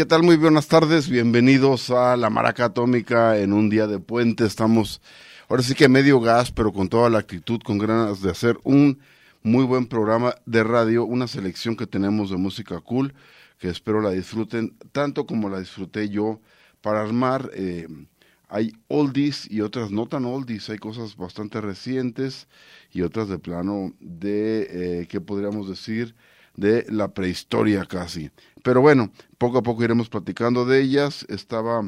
¿Qué tal? Muy buenas tardes. Bienvenidos a La Maraca Atómica en un día de puente. Estamos ahora sí que medio gas, pero con toda la actitud, con ganas de hacer un muy buen programa de radio, una selección que tenemos de música cool, que espero la disfruten tanto como la disfruté yo para armar. Eh, hay oldies y otras no tan oldies, hay cosas bastante recientes y otras de plano de, eh, ¿qué podríamos decir? De la prehistoria casi. Pero bueno, poco a poco iremos platicando de ellas. Estaba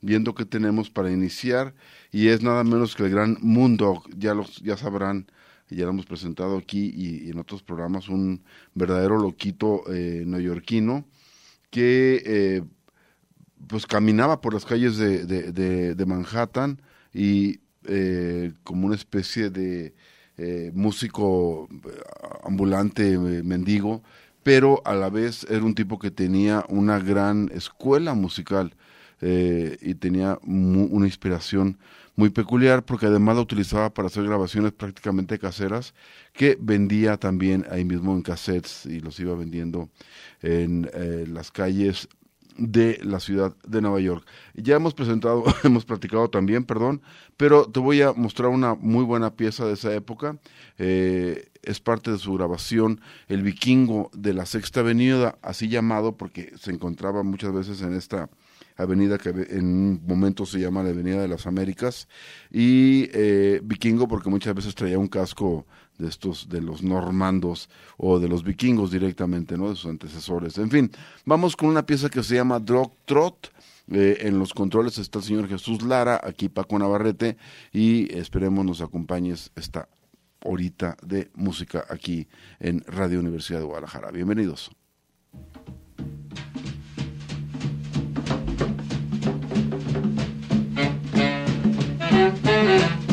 viendo qué tenemos para iniciar y es nada menos que el gran mundo, ya los ya sabrán, ya lo hemos presentado aquí y, en otros programas, un verdadero loquito eh, neoyorquino que eh, pues caminaba por las calles de, de, de, Manhattan y eh, como una especie de eh, músico ambulante, mendigo, pero a la vez era un tipo que tenía una gran escuela musical eh, y tenía una inspiración muy peculiar porque además la utilizaba para hacer grabaciones prácticamente caseras que vendía también ahí mismo en cassettes y los iba vendiendo en eh, las calles de la ciudad de Nueva York. Ya hemos presentado, hemos platicado también, perdón, pero te voy a mostrar una muy buena pieza de esa época. Eh, es parte de su grabación El Vikingo de la Sexta Avenida, así llamado porque se encontraba muchas veces en esta avenida que en un momento se llama la Avenida de las Américas, y eh, vikingo porque muchas veces traía un casco de estos, de los normandos o de los vikingos directamente, ¿no? De sus antecesores. En fin, vamos con una pieza que se llama Drog Trot. Eh, en los controles está el señor Jesús Lara, aquí Paco Navarrete, y esperemos nos acompañes esta horita de música aquí en Radio Universidad de Guadalajara. Bienvenidos. Müzik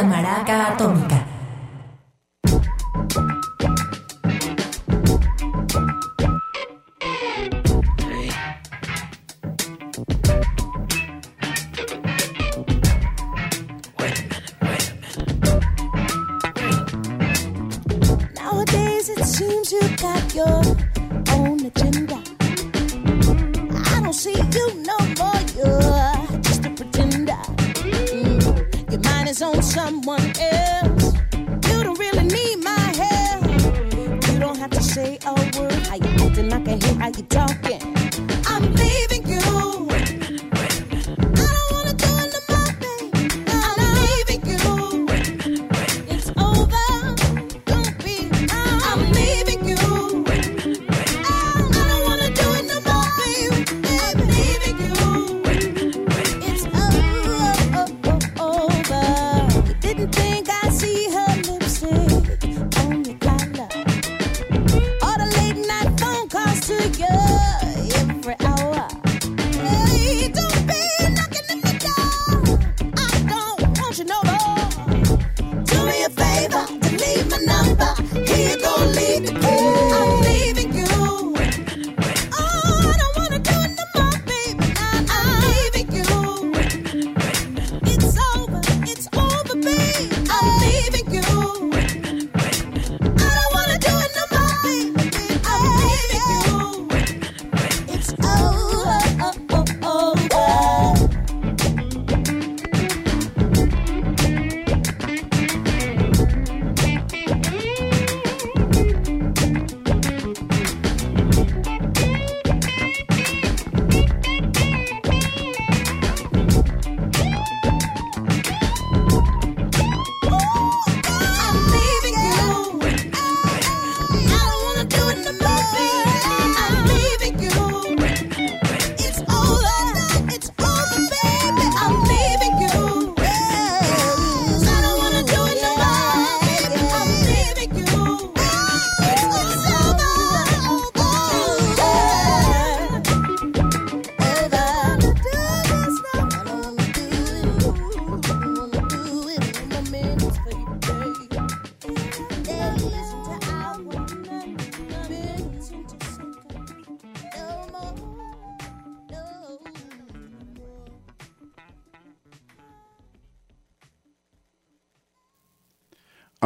La Maraca Atómica.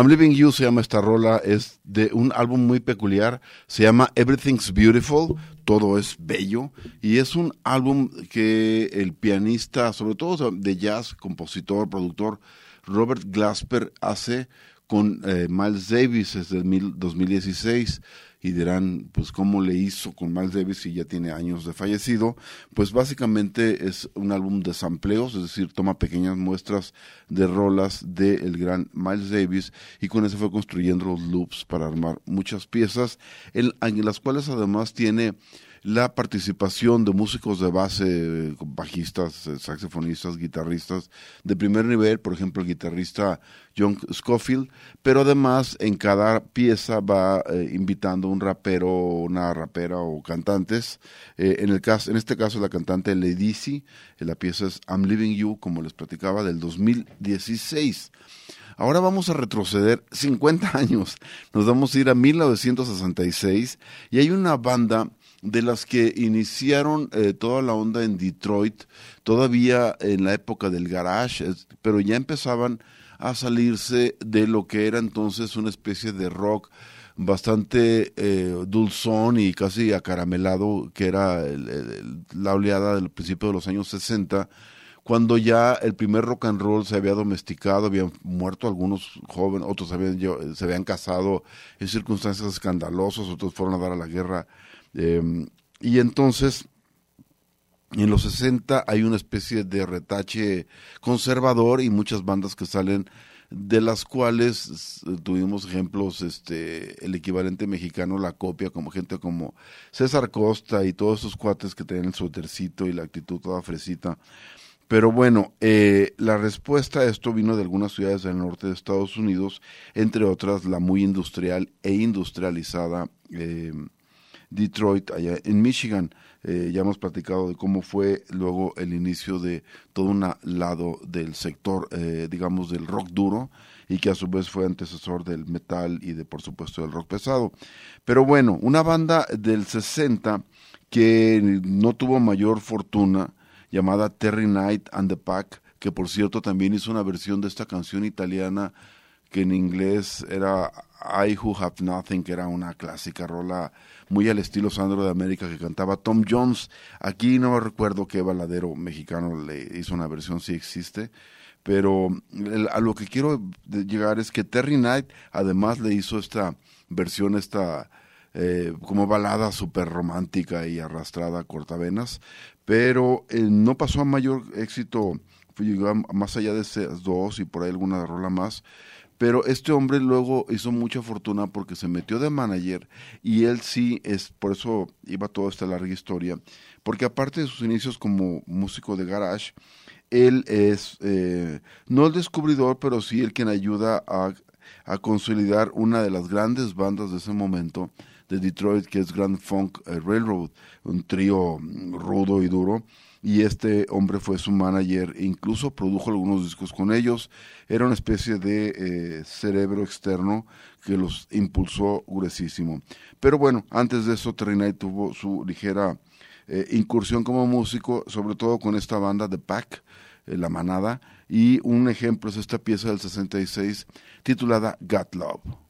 I'm Living You se llama esta rola, es de un álbum muy peculiar, se llama Everything's Beautiful, todo es bello, y es un álbum que el pianista, sobre todo de jazz, compositor, productor, Robert Glasper hace con eh, Miles Davis desde el mil- 2016 y dirán, pues, ¿cómo le hizo con Miles Davis si ya tiene años de fallecido? Pues básicamente es un álbum de sampleos, es decir, toma pequeñas muestras de rolas del gran Miles Davis y con eso fue construyendo los loops para armar muchas piezas, en las cuales además tiene la participación de músicos de base, bajistas, eh, saxofonistas, guitarristas de primer nivel, por ejemplo el guitarrista John Scofield, pero además en cada pieza va eh, invitando un rapero, una rapera o cantantes. Eh, en, el caso, en este caso la cantante Lady la pieza es I'm Leaving You, como les platicaba, del 2016. Ahora vamos a retroceder 50 años. Nos vamos a ir a 1966 y hay una banda de las que iniciaron eh, toda la onda en Detroit, todavía en la época del garage, pero ya empezaban a salirse de lo que era entonces una especie de rock bastante eh, dulzón y casi acaramelado, que era el- la oleada del principio de los años 60, cuando ya el primer rock and roll se había domesticado, habían muerto algunos jóvenes, otros habían, se habían casado en circunstancias escandalosas, otros fueron a dar a la guerra. Eh, y entonces, en los 60 hay una especie de retache conservador y muchas bandas que salen de las cuales tuvimos ejemplos, este, el equivalente mexicano, la copia, como gente como César Costa y todos esos cuates que tenían el suétercito y la actitud toda fresita. Pero bueno, eh, la respuesta a esto vino de algunas ciudades del norte de Estados Unidos, entre otras la muy industrial e industrializada eh, Detroit, allá en Michigan. Eh, ya hemos platicado de cómo fue luego el inicio de todo un lado del sector, eh, digamos, del rock duro y que a su vez fue antecesor del metal y de, por supuesto, del rock pesado. Pero bueno, una banda del 60 que no tuvo mayor fortuna, llamada Terry Knight and the Pack, que por cierto también hizo una versión de esta canción italiana que en inglés era I Who Have Nothing, que era una clásica rola muy al estilo Sandro de América que cantaba Tom Jones. Aquí no recuerdo qué baladero mexicano le hizo una versión, si existe. Pero a lo que quiero llegar es que Terry Knight además le hizo esta versión, esta eh, como balada súper romántica y arrastrada a cortavenas, pero eh, no pasó a mayor éxito, más allá de esas dos y por ahí alguna rola más, pero este hombre luego hizo mucha fortuna porque se metió de manager y él sí es por eso iba toda esta larga historia porque aparte de sus inicios como músico de garage él es eh, no el descubridor pero sí el quien ayuda a, a, consolidar una de las grandes bandas de ese momento de Detroit que es Grand Funk eh, Railroad un trío rudo y duro y este hombre fue su manager e incluso produjo algunos discos con ellos. Era una especie de eh, cerebro externo que los impulsó gruesísimo. Pero bueno, antes de eso, Terry tuvo su ligera eh, incursión como músico, sobre todo con esta banda de Pack, eh, La Manada, y un ejemplo es esta pieza del 66 titulada Got Love.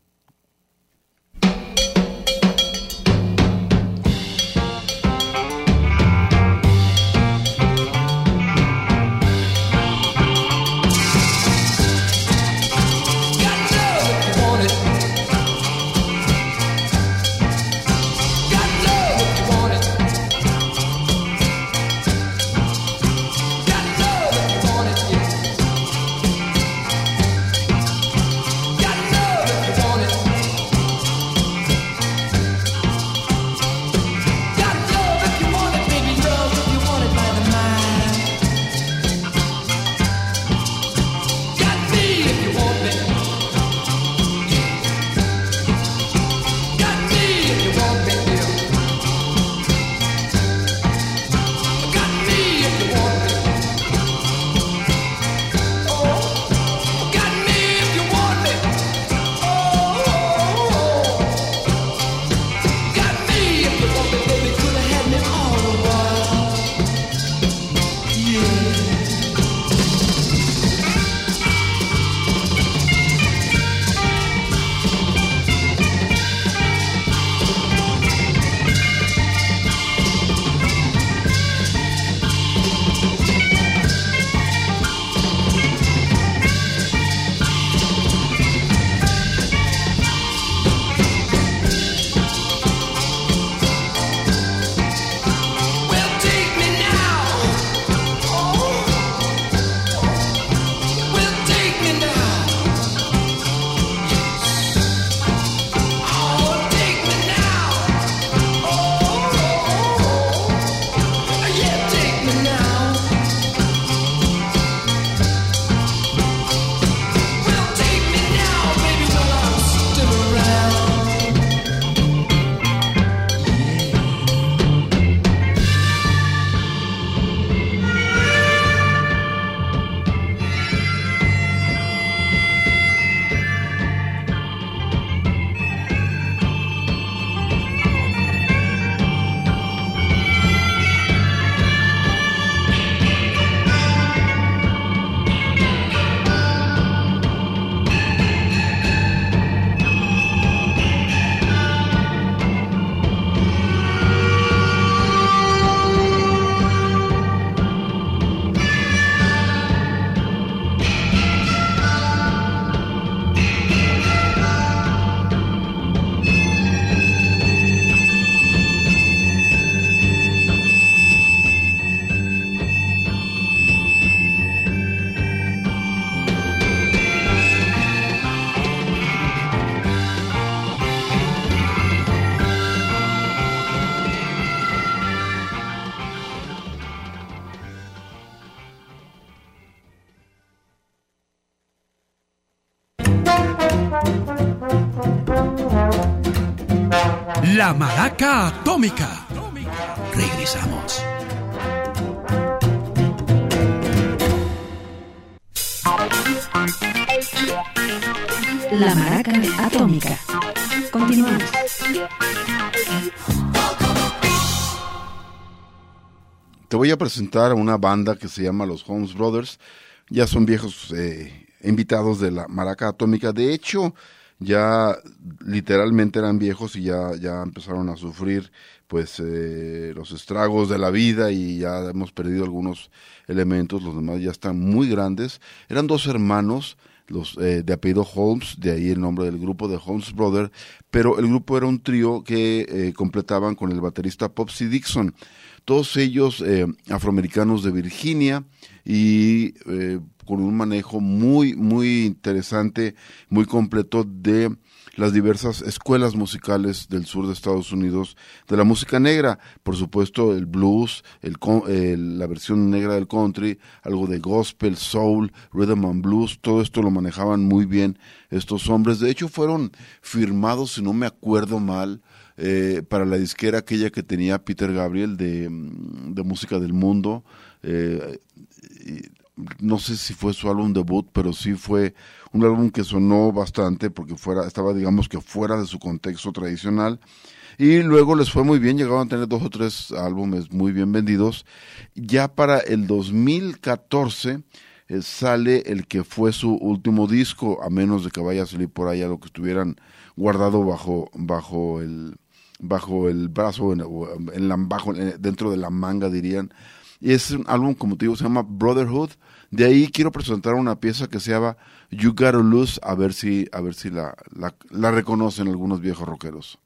Maraca Atómica. Regresamos. La Maraca Atómica. Continuamos. Te voy a presentar a una banda que se llama los Holmes Brothers. Ya son viejos eh, invitados de la Maraca Atómica. De hecho, ya literalmente eran viejos y ya, ya empezaron a sufrir pues eh, los estragos de la vida y ya hemos perdido algunos elementos, los demás ya están muy grandes. Eran dos hermanos, los eh, de apellido Holmes, de ahí el nombre del grupo de Holmes Brother, pero el grupo era un trío que eh, completaban con el baterista Popsy Dixon. Todos ellos eh, afroamericanos de Virginia y eh, con un manejo muy, muy interesante, muy completo de las diversas escuelas musicales del sur de Estados Unidos, de la música negra, por supuesto el blues, el, el- la versión negra del country, algo de gospel, soul, rhythm and blues, todo esto lo manejaban muy bien estos hombres. De hecho fueron firmados, si no me acuerdo mal, eh, para la disquera aquella que tenía Peter Gabriel de, mm, música del mundo. eh, no sé si fue su álbum debut, pero sí fue un álbum que sonó bastante porque fuera, estaba digamos que fuera de su contexto tradicional. Y luego les fue muy bien, llegaron a tener dos o tres álbumes muy bien vendidos. Ya para el 2014 eh, sale el que fue su último disco, a menos de que vaya a salir por ahí algo que estuvieran guardado bajo, bajo el, bajo el brazo, en, la, bajo, dentro de la manga dirían. Y es un álbum, como te digo, se llama Brotherhood. De ahí quiero presentar una pieza que se llama You Gotta Lose, a ver si, a ver si la, la reconocen algunos viejos rockeros.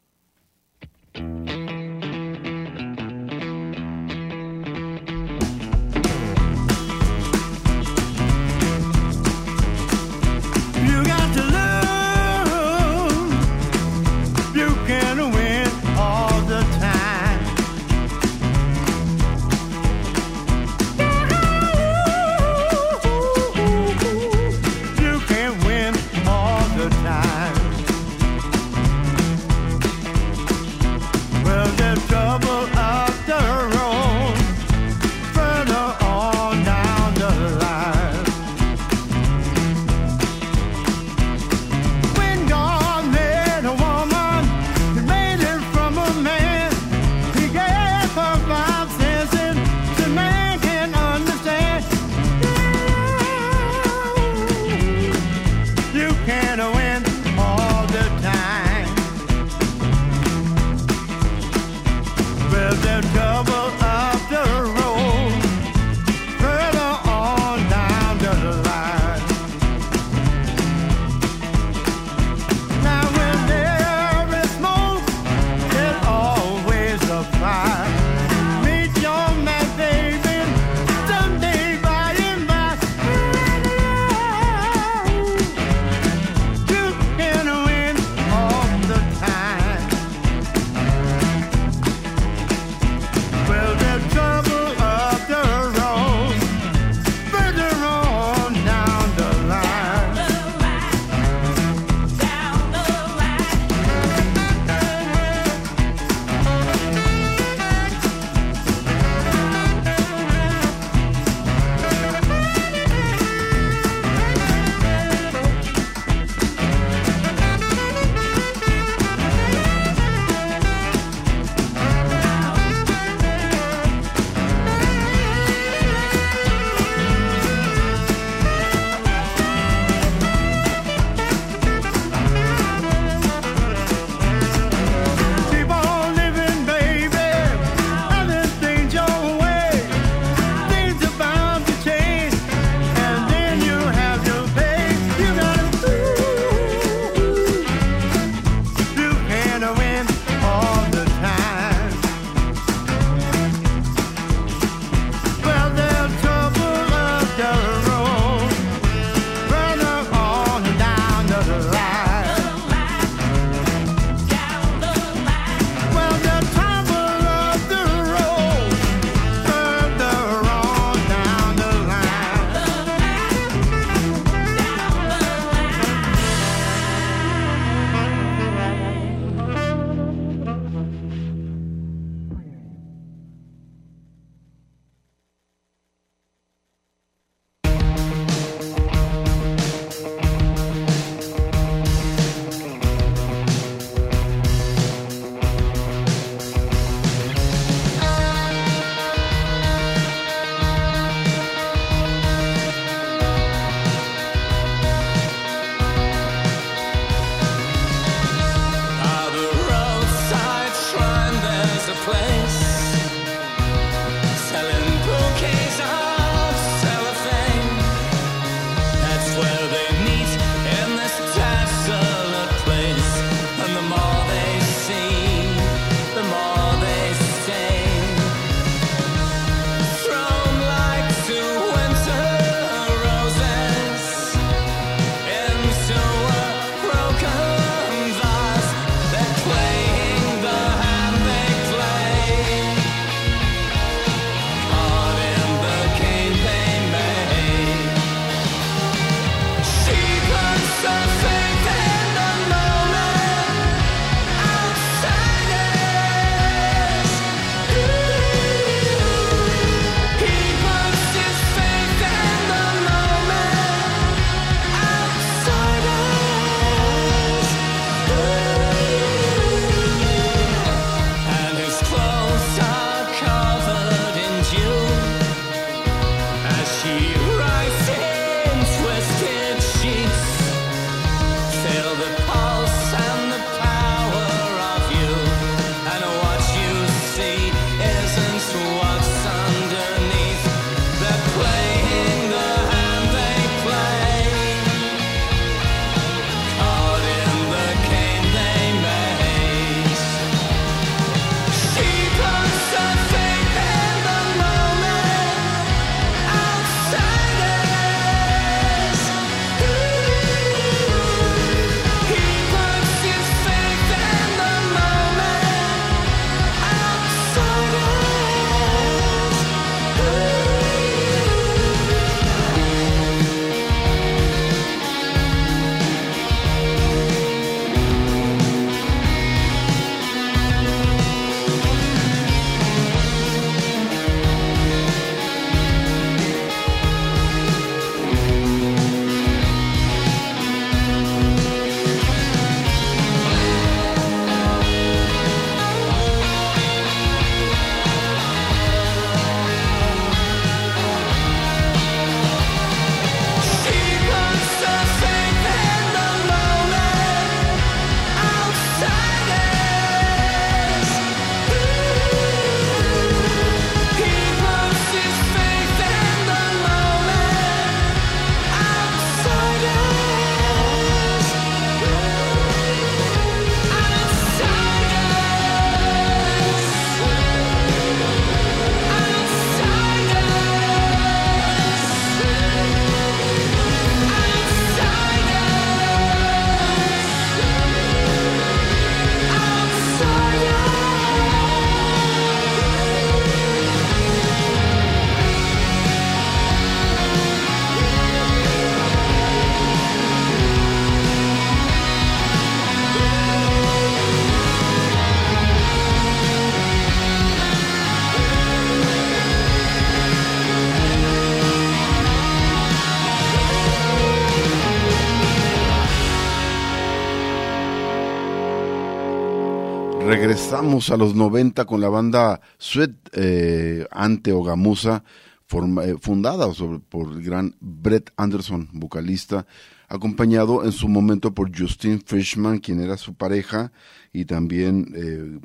Regresamos a los 90 con la banda Sweat eh, Ante o Gamusa, forma- eh, fundada sobre- por el gran Brett Anderson, vocalista, acompañado en su momento por Justin Frischman, quien era su pareja y también eh,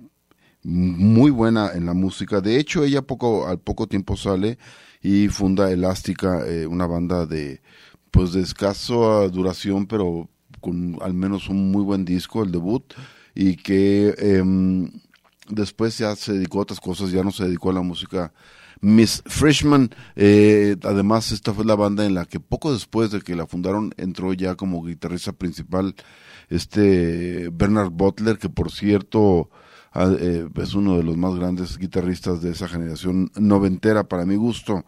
muy buena en la música. De hecho, ella poco al poco tiempo sale y funda Elástica, eh, una banda de pues de escaso duración, pero con al menos un muy buen disco, el debut, y que em, después ya se dedicó a otras cosas, ya no se dedicó a la música. Miss Freshman, eh, además esta fue la banda en la que poco después de que la fundaron entró ya como guitarrista principal este Bernard Butler, que por cierto ah, eh, es uno de los más grandes guitarristas de esa generación noventera para mi gusto.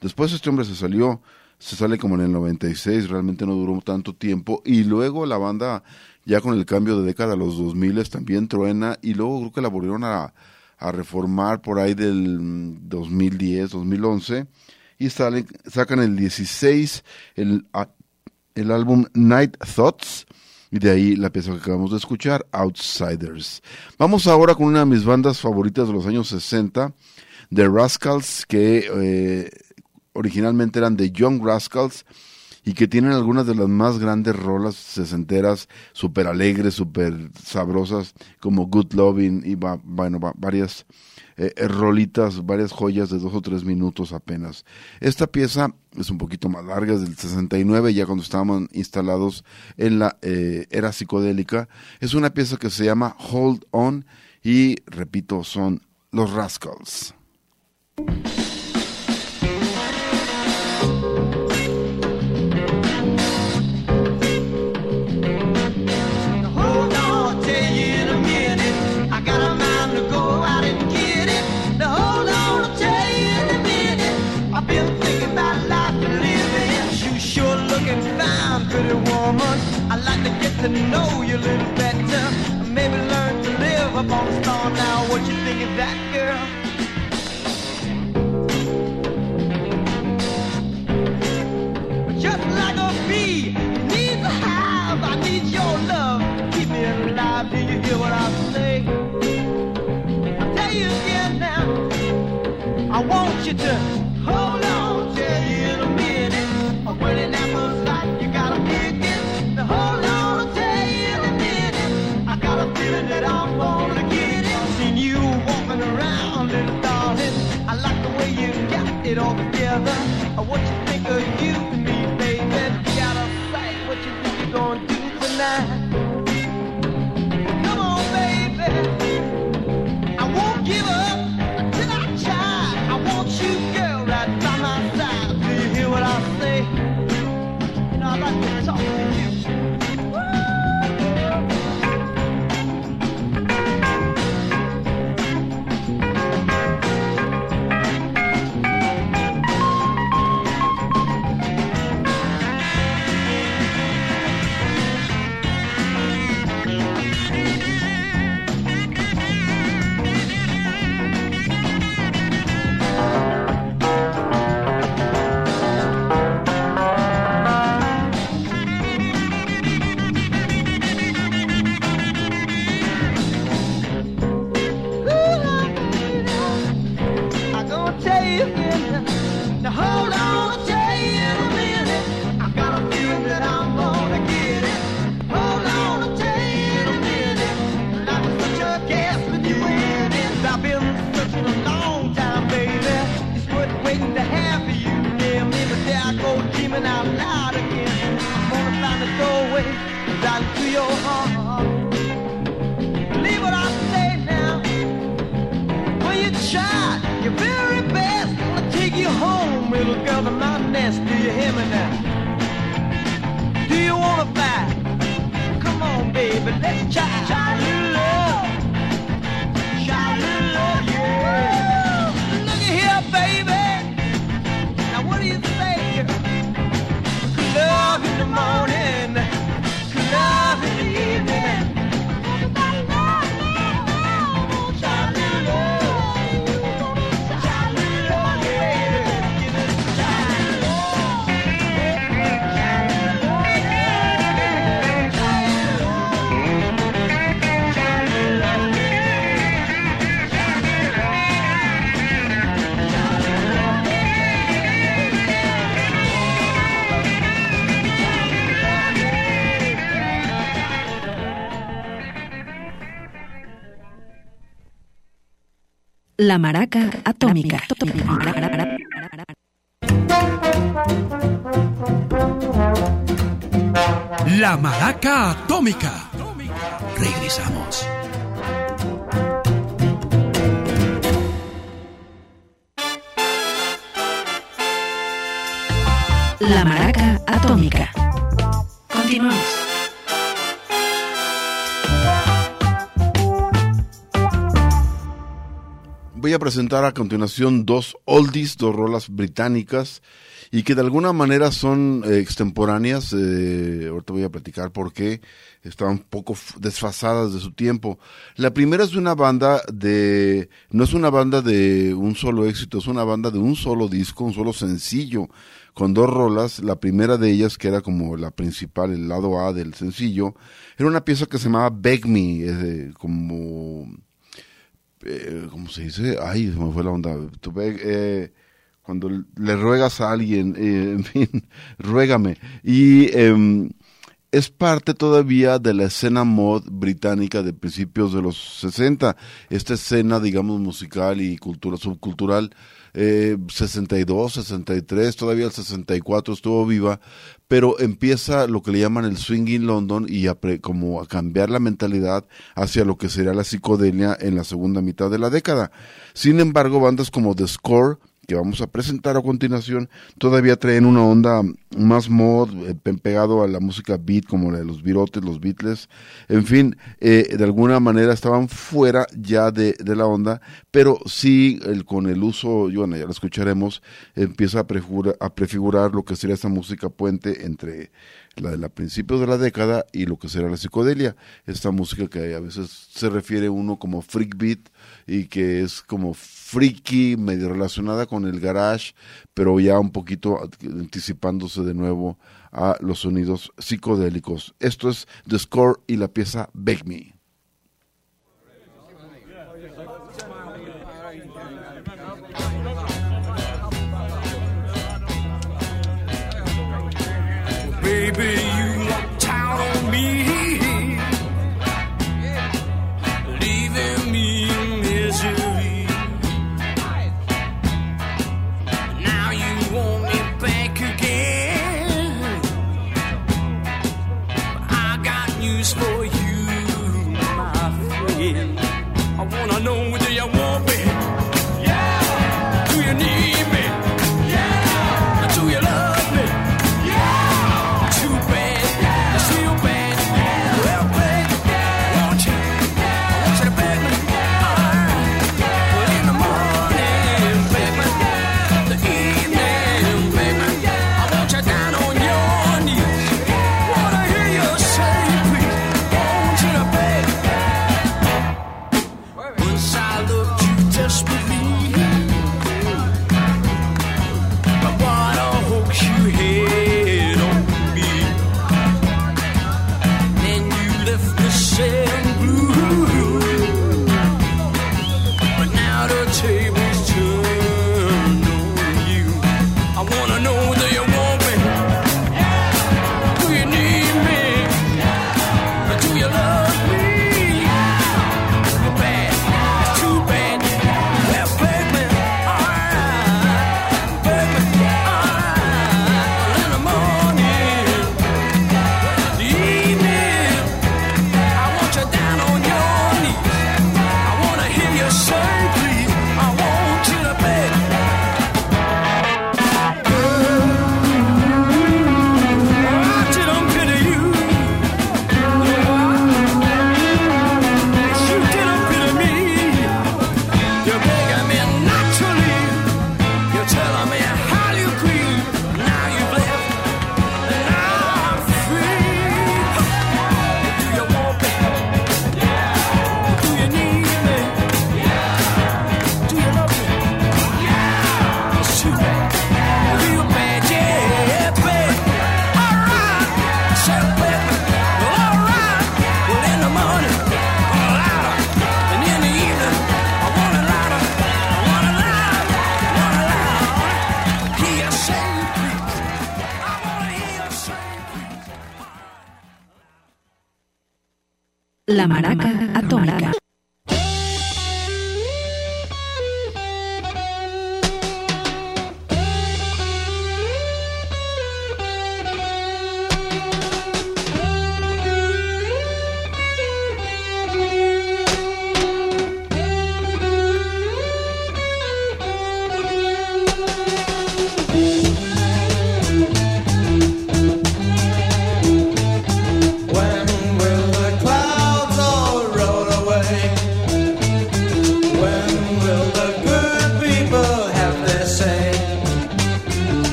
Después este hombre se salió, se sale como en el 96, realmente no duró tanto tiempo y luego la banda ya con el cambio de década los 2000 también truena y luego creo que la volvieron a, a reformar por ahí del mm, 2010, 2011 y salen, sacan el 16 el, el álbum Night Thoughts y de ahí la pieza que acabamos de escuchar, Outsiders. Vamos ahora con una de mis bandas favoritas de los años 60, The Rascals, que eh, originalmente eran The Young Rascals y que tienen algunas de las más grandes rolas sesenteras, súper alegres, súper sabrosas, como Good Loving y bueno, va- varias eh, eh, rolitas, varias joyas de dos o tres minutos apenas. Esta pieza es un poquito más larga, es del 69, ya cuando estábamos instalados en la eh, era psicodélica. Es una pieza que se llama Hold On y, repito, son los Rascals. together. I want La Maraca Atómica. La Maraca Atómica. Regresamos. La Maraca Atómica. Presentar a continuación dos oldies, dos rolas británicas y que de alguna manera son eh, extemporáneas. eh, ahorita voy a platicar por qué están un poco desfasadas de su tiempo. La primera es de una banda de, no es una banda de un solo éxito, es una banda de un solo disco, un solo sencillo, con dos rolas. La primera de ellas, que era como la principal, el lado A del sencillo, era una pieza que se llamaba Beg Me, como eh, ¿cómo se dice? Ay, se me fue la onda. Tú eh, cuando le ruegas a alguien, eh, en fin, ruégame. Y em, es parte todavía de la escena mod británica de principios de los 60. Esta escena, digamos, musical y cultura, subcultural, eh, 62, 63, todavía el 64 estuvo viva, pero empieza lo que le llaman el swinging London y a pre- como a cambiar la mentalidad hacia lo que sería la psicodelia en la segunda mitad de la década. Sin embargo, bandas como The Score, que vamos a presentar a continuación, todavía traen una onda más mod, eh, pe- pegado a la música beat, como la de los virotes, los Beatles, en fin, eh, de alguna manera estaban fuera ya de, de la onda, pero sí el, con el uso, y bueno, ya lo escucharemos, empieza a prefigurar, a prefigurar lo que sería esta música puente entre la de la principios de la década y lo que será la psicodelia, esta música que a veces se refiere uno como freak beat y que es como freaky, medio relacionada con el garage, pero ya un poquito anticipándose de nuevo a los sonidos psicodélicos. Esto es The Score y la pieza Beg Me. Baby, La Maraca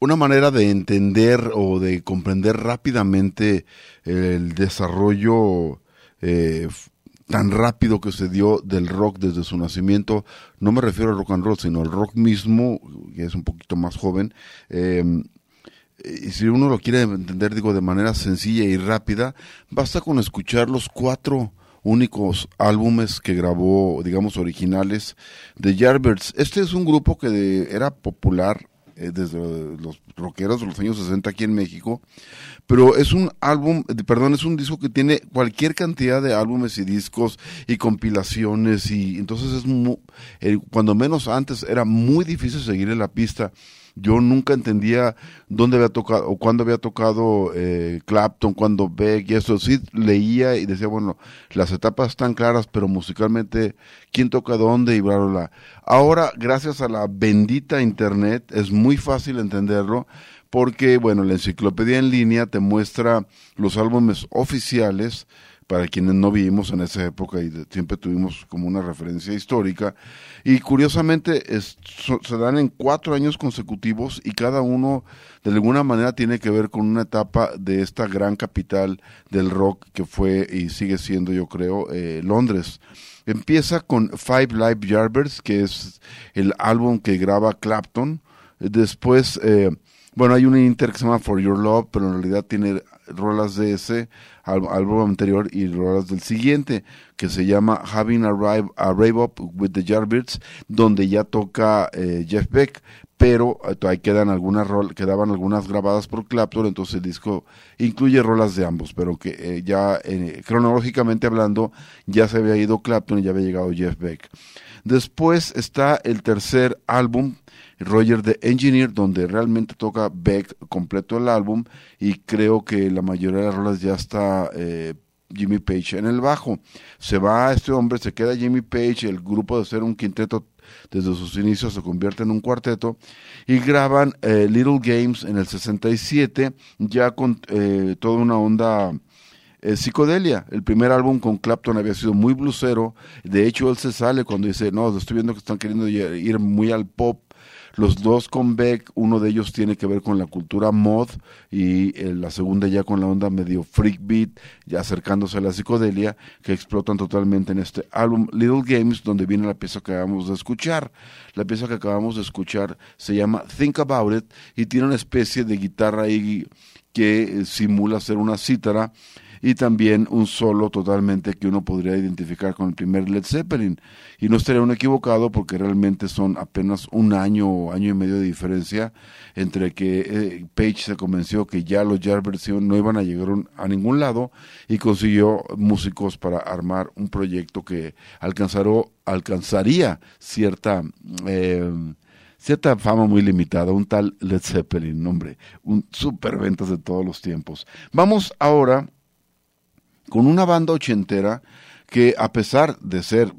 una manera de entender o de comprender rápidamente el desarrollo eh, tan rápido que se dio del rock desde su nacimiento. No me refiero al rock and roll, sino al rock mismo, que es un poquito más joven. Eh, y si uno lo quiere entender, digo, de manera sencilla y rápida, basta con escuchar los cuatro únicos álbumes que grabó, digamos, originales de Yardbirds. Este es un grupo que de- era popular eh, desde los rockeros de los años 60 aquí en México, pero es un álbum, eh, perdón, es un disco que tiene cualquier cantidad de álbumes y discos y compilaciones y entonces es mu- eh, cuando menos antes era muy difícil seguirle la pista. Yo nunca entendía dónde había tocado o cuándo había tocado eh, Clapton, cuándo Beck y eso. Sí leía y decía, bueno, las etapas están claras, pero musicalmente, ¿quién toca dónde? Y bla, bla, bla. Ahora, gracias a la bendita Internet, es muy fácil entenderlo porque, bueno, la enciclopedia en línea te muestra los álbumes oficiales para quienes no vivimos en esa época y siempre tuvimos como una referencia histórica. Y curiosamente se dan en cuatro años consecutivos y cada uno de alguna manera tiene que ver con una etapa de esta gran capital del rock que fue y sigue siendo, yo creo, eh, Londres. Empieza con Five Live Yardbirds, que es el álbum que graba Clapton. Después, eh, bueno, hay un inter que se llama For Your Love, pero en realidad tiene rolas de ese álbum anterior y rolas del siguiente, que se llama Having a Rave, a Rave Up with the Yardbirds, donde ya toca eh, Jeff Beck, pero eh, ahí quedan algunas rol- quedaban algunas grabadas por Clapton, entonces el disco incluye rolas de ambos, pero que eh, ya cronológicamente hablando ya se había ido Clapton y ya había llegado Jeff Beck. Después está el tercer álbum, Roger the Engineer, donde realmente toca Beck completo el álbum y creo que la mayoría de las rolas ya está eh, Jimmy Page en el bajo. Se va este hombre, se queda Jimmy Page, el grupo de ser un quinteto desde sus inicios se convierte en un cuarteto y graban eh, Little Games en el 67 ya con eh, toda una onda eh, psicodelia. El primer álbum con Clapton había sido muy blusero. De hecho, él se sale cuando dice, no, estoy viendo que están queriendo ir ir muy al pop. Los dos con Beck, uno de ellos tiene que ver con la cultura mod y eh, la segunda ya con la onda medio freak beat, ya acercándose a la psicodelia, que explotan totalmente en este álbum Little Games, donde viene la pieza que acabamos de escuchar. La pieza que acabamos de escuchar se llama Think About It y tiene una especie de guitarra ahí que eh, simula ser una cítara y también un solo totalmente que uno podría identificar con el primer Led Zeppelin. Y no estaría uno equivocado porque realmente son apenas un año o año y medio de diferencia entre que eh, Page se convenció que ya los Yardbirds no iban a llegar a ningún lado y consiguió músicos para armar un proyecto que alcanzaró, alcanzaría cierta... eh, cierta fama muy limitada, un tal Led Zeppelin, hombre, un superventas de todos los tiempos. Vamos ahora con una banda ochentera que a pesar de ser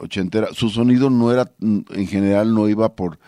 ochentera, su sonido no era, mm, en general no iba por,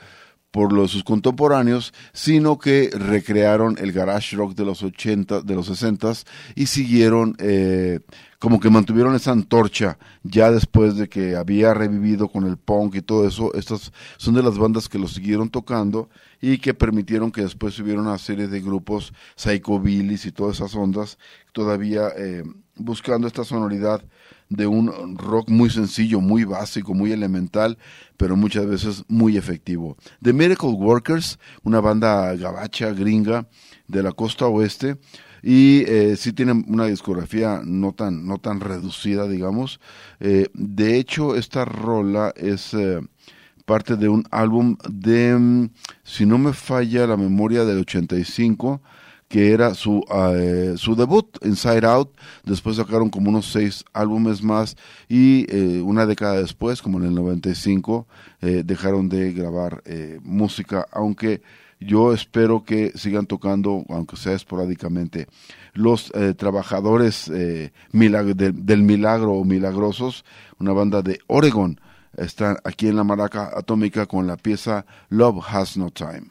por lo de sus contemporáneos, sino que recrearon el garage rock de los 80, de los 60 y siguieron, eh, como que mantuvieron esa antorcha ya después de que había revivido con el punk y todo eso. Estas son de las bandas que lo siguieron tocando y que permitieron que después hubiera una serie de grupos psychobillies y todas esas ondas, todavía eh, buscando esta sonoridad de un rock muy sencillo, muy básico, muy elemental, pero muchas veces muy efectivo. The Miracle Workers, una banda gabacha, gringa, de la costa oeste, y eh, sí tienen una discografía no tan, no tan reducida, digamos. Eh, de hecho, esta rola es eh, parte de un álbum de, mm, si no me falla la memoria, del 85, que era su, eh, su debut, Inside Out. Después sacaron como unos seis álbumes más y eh, una década después, como en el 95, eh, dejaron de grabar eh, música, aunque yo espero que sigan tocando, aunque sea esporádicamente. Los eh, trabajadores milag- de- del milagro o milagrosos, una banda de Oregon, están aquí en la maraca atómica con la pieza Love Has No Time.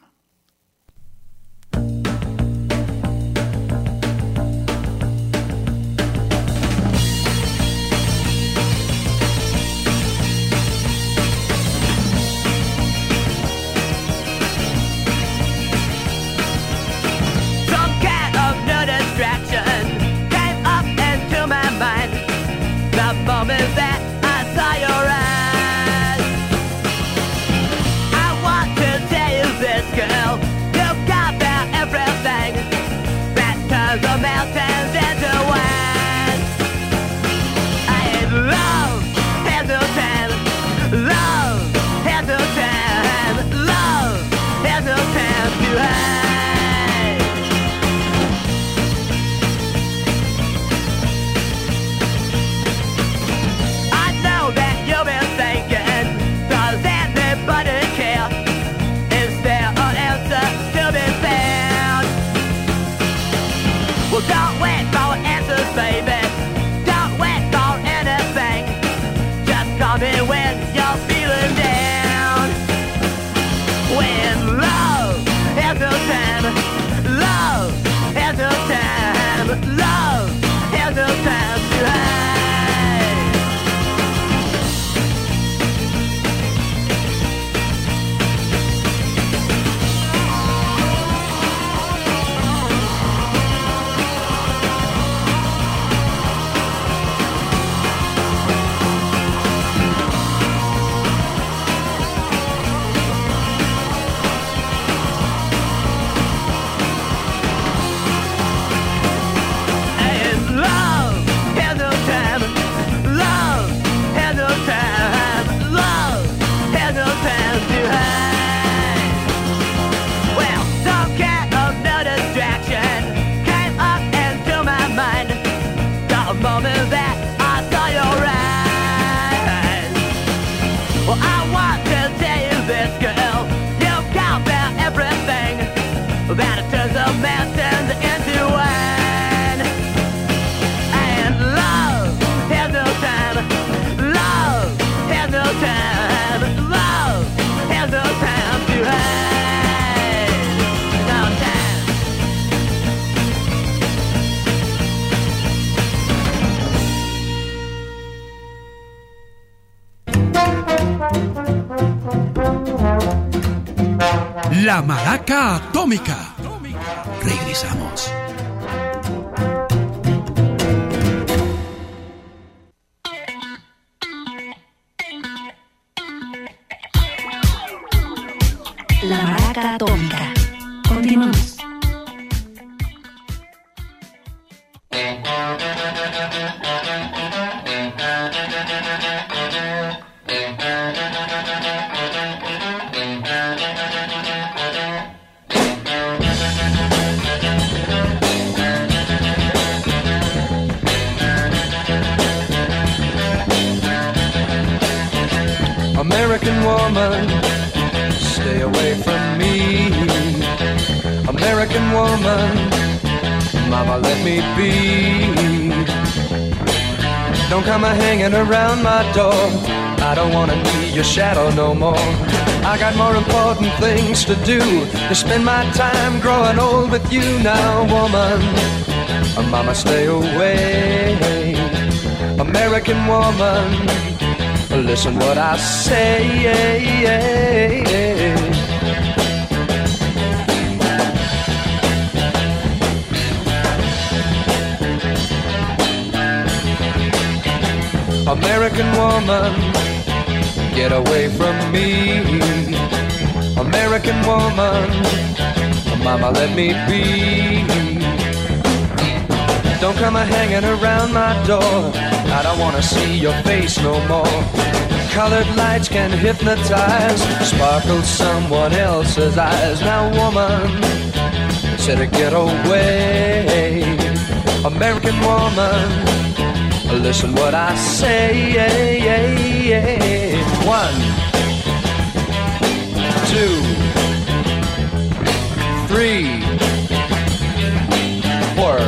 Atómica. Things to do to spend my time growing old with you now, woman. Mama, stay away. American woman, listen what I say. American woman, get away from me. American woman, mama, let me be. Don't come a hanging around my door. I don't wanna see your face no more. Colored lights can hypnotize, sparkle someone else's eyes. Now, woman, said to get away. American woman, listen what I say. One, two, three, four,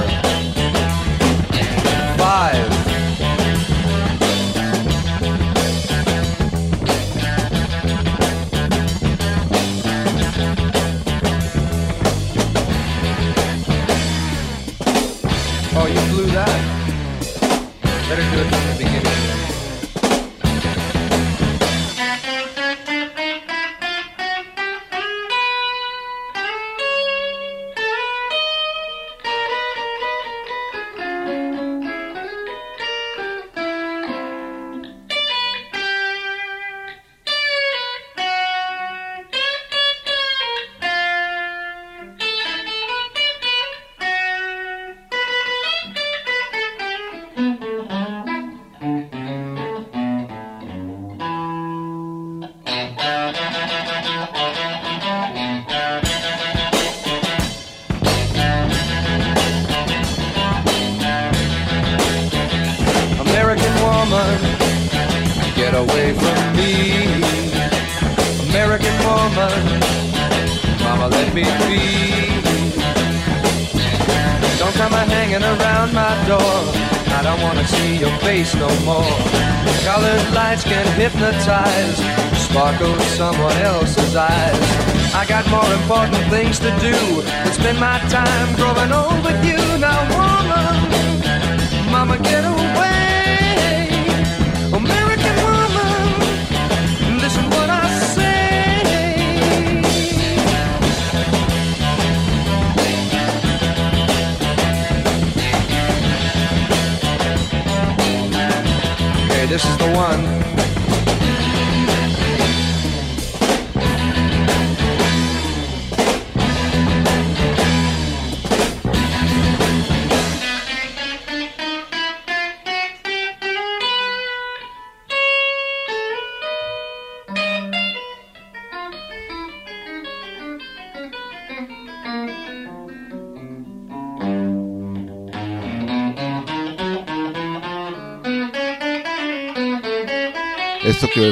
more important things to do. Than spend my time growing old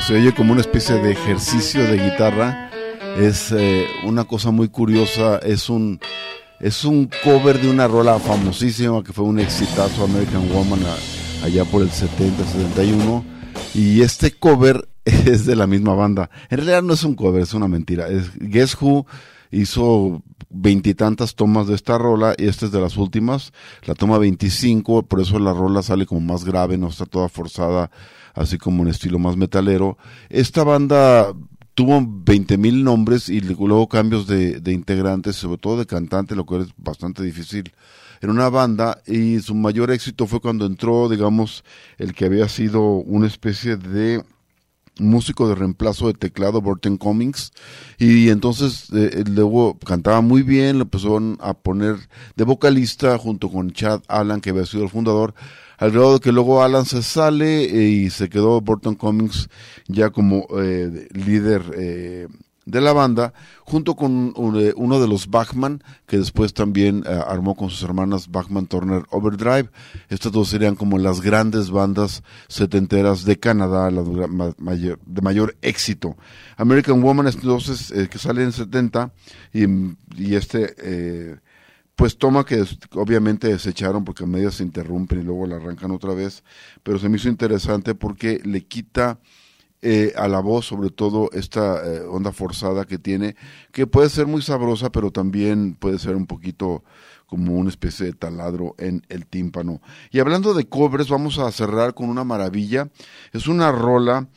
se oye como una especie de ejercicio de guitarra es eh, una cosa muy curiosa. Es un es un cover de una rola famosísima que fue un exitazo American Woman a- allá por el 70, 71. Y este cover es de la misma banda. En realidad no es un cover, es una mentira. Es Guess Who hizo veintitantas tomas de esta rola y esta es de las últimas. La toma 25, por eso la rola sale como más grave, no está toda forzada, así como en estilo más metalero. Esta banda tuvo 20 mil nombres y luego cambios de, integrantes, sobre todo de cantante, lo cual es bastante difícil en una banda y su mayor éxito fue cuando entró, digamos, el que había sido una especie de músico de reemplazo de teclado, Burton Cummings, y entonces eh, luego cantaba muy bien, lo empezaron a poner de vocalista junto con Chad Allen, que había sido el fundador, al grado de que luego Alan se sale eh, y se quedó Burton Cummings ya como eh, líder eh, de la banda, junto con eh, uno de los Bachman, que después también eh, armó con sus hermanas Bachman Turner Overdrive. Estas dos serían como las grandes bandas setenteras de Canadá, de mayor éxito. American Woman es entonces eh, que sale en 70 y, y este... eh, pues toma que obviamente desecharon porque a medias se interrumpen y luego la arrancan otra vez, pero se me hizo interesante porque le quita eh, a la voz sobre todo esta eh, onda forzada que tiene, que puede ser muy sabrosa, pero también puede ser un poquito como una especie de taladro en el tímpano. Y hablando de covers, vamos a cerrar con una maravilla. Es una rola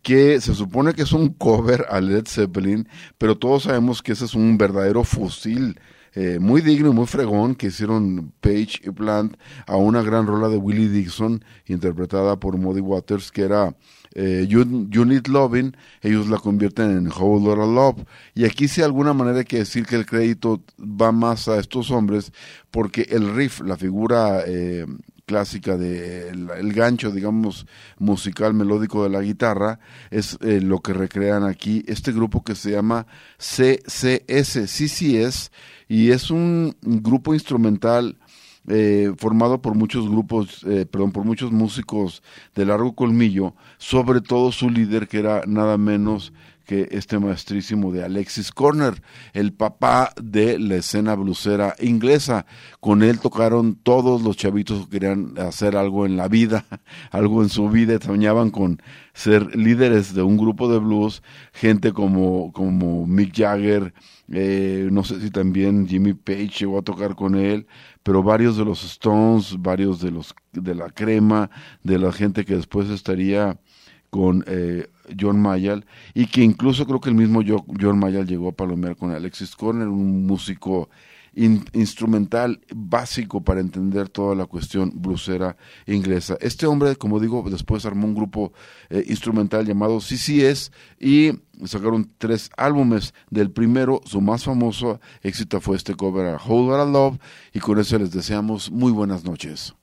que se supone que es un cover a Led Zeppelin, pero todos sabemos que ese es un verdadero fusil eh, muy digno y muy fregón que hicieron Page y Plant a una gran rola de Willie Dixon interpretada por Muddy Waters que era eh, you, Need Loving, ellos la convierten en Whole Lotta Love. Y aquí sí alguna manera hay que decir que el crédito va más a estos hombres porque el riff, la figura eh, clásica de el, el gancho, digamos, musical melódico de la guitarra, es eh, lo que recrean aquí este grupo que se llama CCS, CCS, y es un grupo instrumental eh, formado por muchos grupos, eh, perdón, por muchos músicos de largo colmillo, sobre todo su líder que era nada menos este maestrísimo de Alexis Corner, el papá de la escena blusera inglesa. Con él tocaron todos los chavitos que querían hacer algo en la vida, algo en su vida, soñaban con ser líderes de un grupo de blues, gente como, como Mick Jagger, eh, no sé si también Jimmy Page llegó a tocar con él, pero varios de los Stones, varios de los de la crema, de la gente que después estaría con eh, John Mayall y que incluso creo que el mismo Jo- John Mayall llegó a palomear con Alexis Corner, un músico in- instrumental básico para entender toda la cuestión blusera inglesa. Este hombre, como digo, después armó un grupo eh, instrumental llamado CCS y sacaron tres álbumes. Del primero, su más famoso éxito fue este cover a Whole Lotta Love y con eso les deseamos muy buenas noches.